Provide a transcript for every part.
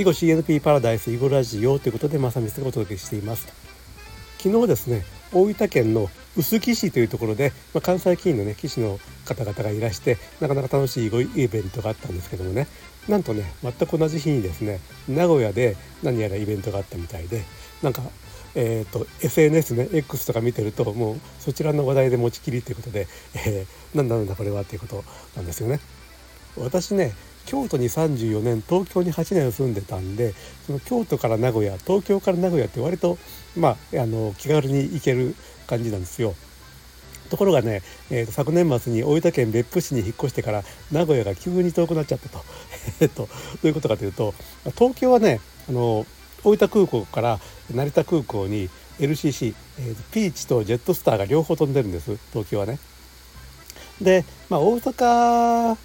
囲碁 CNP パラダイス囲碁ラジオということで正光がお届けしています昨日ですね大分県の臼杵市というところで、まあ、関西棋院のね棋士の方々がいらしてなかなか楽しい囲碁イベントがあったんですけどもねなんとね全く同じ日にですね名古屋で何やらイベントがあったみたいでなんかえーと、SNS ね X とか見てるともうそちらの話題で持ちきりということで、えー、なんだなんだこれはっていうことなんですよね。私ね京都に34年東京に8年住んでたんでその京都から名古屋東京から名古屋って割とまああの気軽に行ける感じなんですよ。ところがね、えーと、昨年末に大分県別府市に引っ越してから名古屋が急に遠くなっちゃったと。えっとどういうことかというと東京はねあの大分空港から成田空港に LCC、えー、ピーチとジェットスターが両方飛んでるんです東京はね。で、まあ、大阪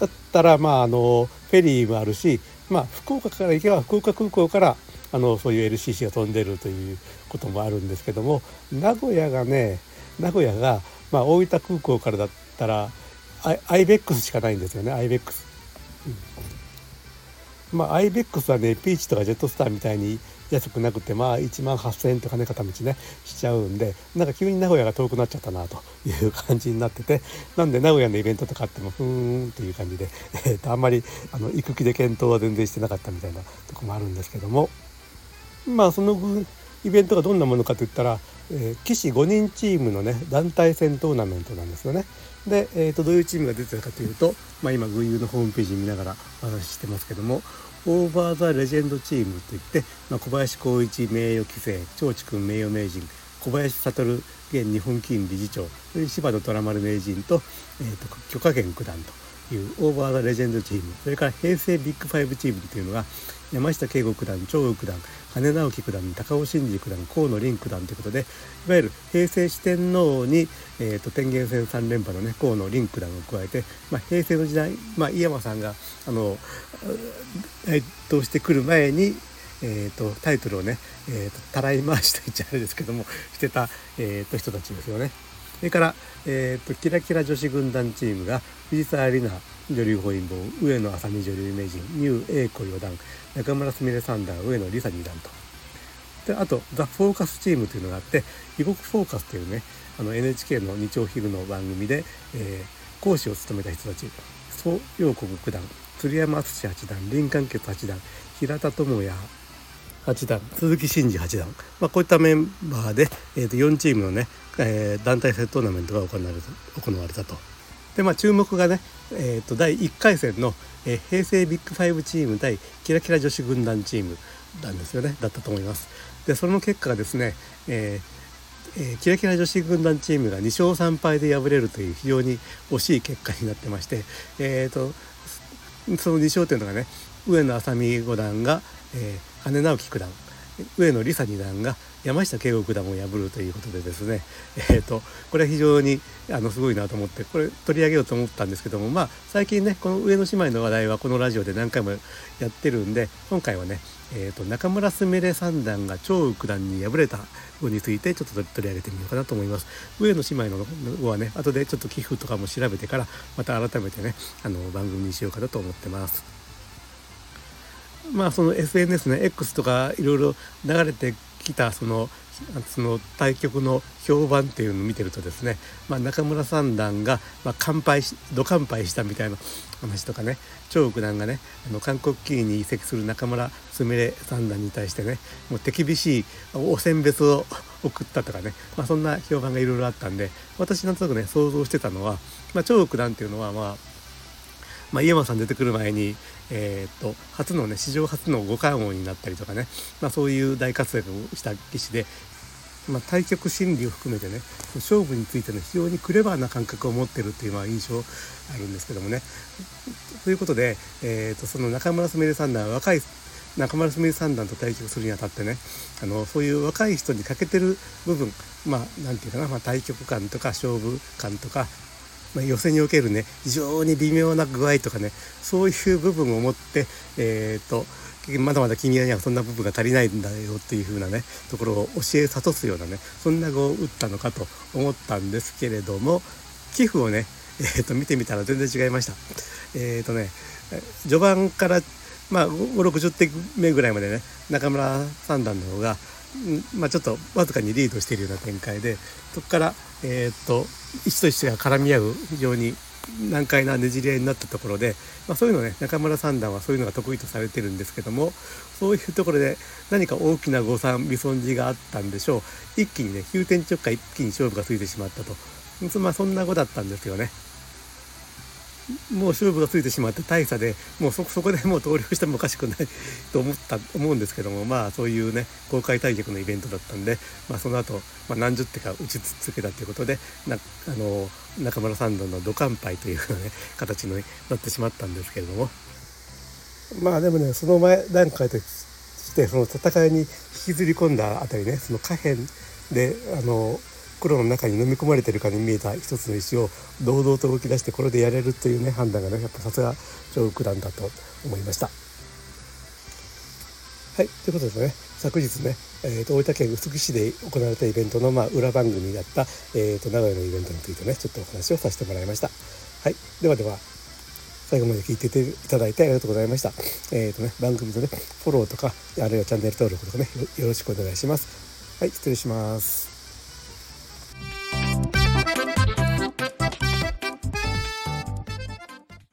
だったら、まあ、あのフェリーもあるし、まあ、福岡から行けば福岡空港からあのそういう LCC が飛んでるということもあるんですけども名古屋がね名古屋が、まあ、大分空港からだったらアイベックスしかないんですよねアイベックス。うん、まあアイベックスはねピーチとかジェットスターみたいに安くなくてまあ1万8,000円とかね片道ねしちゃうんでなんか急に名古屋が遠くなっちゃったなという感じになっててなんで名古屋のイベントとかあってもふーんっていう感じで、えー、とあんまりあの行く気で検討は全然してなかったみたいなとこもあるんですけどもまあそのイベントがどんなものかといったら、えー、棋士5人チームのね団体戦トーナメントなんですよね。で、えー、とどういうチームが出てたかというと、まあ、今群雄のホームページ見ながらお話ししてますけどもオーバー・ザ・レジェンドチームといって、まあ、小林光一名誉棋聖長智君名誉名人小林悟現日本棋院理事長柴野虎丸名人と,、えーと、許家元九段と。いうオーバー・ザ・レジェンドチームそれから平成ビッグファイブチームというのが山下慶吾九段張栩九段羽直樹九段高尾真司九段河野凛九段ということでいわゆる平成四天王に、えーと、天元戦3連覇のね河野凛九段を加えて、まあ、平成の時代、まあ、井山さんがあの台頭してくる前にえーと、タイトルをね、えーと、たらい回しと言っちゃあれですけどもしてた、えーと、人たちですよね。それから、えー、とキラキラ女子軍団チームが藤沢里奈女流本因坊上野愛咲美女流名人ニュー英子四段中村すみれ三段上野梨沙二段と。であとザ・フォーカスチームというのがあって異国フォーカスというねあの NHK の日曜昼の番組で、えー、講師を務めた人たち蘇陽国九段鶴山敦八段林間傑八段平田智也八段鈴木真二八段、まあ、こういったメンバーで、えー、と4チームのね、えー、団体戦トーナメントが行われた行われたと。でまあ注目がね、えー、と第1回戦の、えー、平成ビッグファイブチーム対キラキラ女子軍団チームなんですよねだったと思います。でその結果がですね、えーえー、キラキラ女子軍団チームが2勝3敗で敗れるという非常に惜しい結果になってまして、えーと、その2勝というのがね上野愛咲美五段が、えー、羽根直樹九段上野梨沙二段が山下慶吾九段を破るということでですね、えーと、これは非常にあのすごいなと思ってこれ取り上げようと思ったんですけどもまあ最近ねこの上野姉妹の話題はこのラジオで何回もやってるんで今回はね、えーと、中村すみれ三段が張九段に敗れたについてちょっと取り上げてみようかなと思います上野姉妹のはね後でちょっと寄付とかも調べてからまた改めてねあの番組にしようかなと思ってます。まあその SNS ね X とかいろいろ流れてきたそのその対局の評判っていうのを見てるとですね、まあ、中村三段が、まあ、乾杯しど乾杯したみたいな話とかね張九段がねあの韓国棋院に移籍する中村すみれ三段に対してねもう手厳しいお選別を送ったとかね、まあ、そんな評判がいろいろあったんで私なんとなくね想像してたのは、まあ、張九段っていうのはまあまあ、井山さん出てくる前に、えー、っと初のね史上初の五冠王になったりとかね、まあ、そういう大活躍をした棋士で、まあ、対局心理を含めてね勝負についての非常にクレバーな感覚を持ってるっていうのは印象あるんですけどもね。ということで、えー、っとその中村すみれ三段若い中村すみれ三段と対局するにあたってねあのそういう若い人に欠けてる部分まあ何て言うかな、まあ、対局感とか勝負感とかまあ、予選におけるね非常に微妙な具合とかねそういう部分を持ってえっ、とまだまだ君にはそんな部分が足りないんだよっていう風なねところを教え諭すようなねそんな碁を打ったのかと思ったんですけれども寄付をね、えー、と見てみたら全然違いました。えっ、ー、とね序盤からまあ560手目ぐらいまでね中村三段の方が、まあ、ちょっとわずかにリードしているような展開でそこからえー、っと一と一が絡み合う非常に難解なねじり合いになったところで、まあ、そういうのね中村三段はそういうのが得意とされてるんですけどもそういうところで何か大きな誤算微損じがあったんでしょう一気にね急転直下一気に勝負がついてしまったと、まあ、そんな子だったんですよね。もう勝負がついてしまって大差でもうそこでもう投了してもおかしくないと思った思うんですけどもまあそういうね公開対局のイベントだったんで、まあ、その後、まあ何十手か打ち続けたということでなあの中村三段の土乾杯というようなね形になってしまったんですけれども。まあでもねその前段階としてその戦いに引きずり込んだあたりねその下辺であの黒の中に飲み込まれてるかに見えた一つの石を堂々と動き出してこれでやれるというね判断がねやっぱさすが張九段だと思いました。はいということでね昨日ね、えーと、大分県臼杵市で行われたイベントの、まあ、裏番組だった、えーと、名古屋のイベントについてねちょっとお話をさせてもらいました。はい、ではでは最後まで聞いていただいてありがとうございました。えっ、ー、とね、番組のね、フォローとか、あるいはチャンネル登録とかね、よろしくお願いします。はい、失礼します。